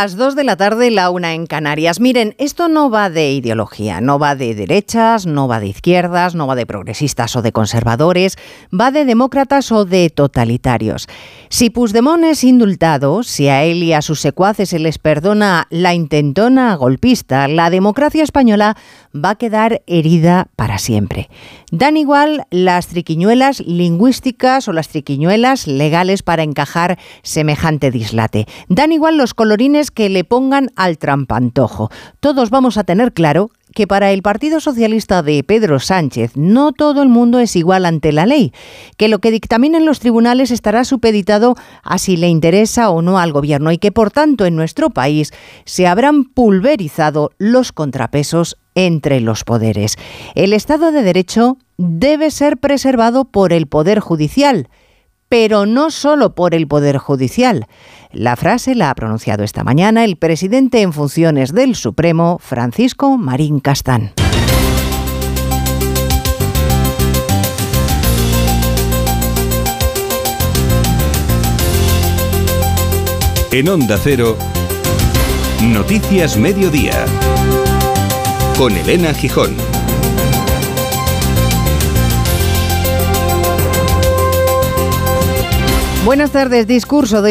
las 2 de la tarde, la una en Canarias. Miren, esto no va de ideología, no va de derechas, no va de izquierdas, no va de progresistas o de conservadores, va de demócratas o de totalitarios. Si Puigdemont es indultado, si a él y a sus secuaces se les perdona la intentona golpista, la democracia española va a quedar herida para siempre. Dan igual las triquiñuelas lingüísticas o las triquiñuelas legales para encajar semejante dislate. Dan igual los colorines que le pongan al trampantojo. Todos vamos a tener claro que para el Partido Socialista de Pedro Sánchez no todo el mundo es igual ante la ley, que lo que dictaminen los tribunales estará supeditado a si le interesa o no al gobierno y que por tanto en nuestro país se habrán pulverizado los contrapesos entre los poderes. El Estado de Derecho debe ser preservado por el Poder Judicial, pero no solo por el Poder Judicial. La frase la ha pronunciado esta mañana el presidente en funciones del Supremo, Francisco Marín Castán. En Onda Cero, Noticias Mediodía, con Elena Gijón. Buenas tardes. Discurso del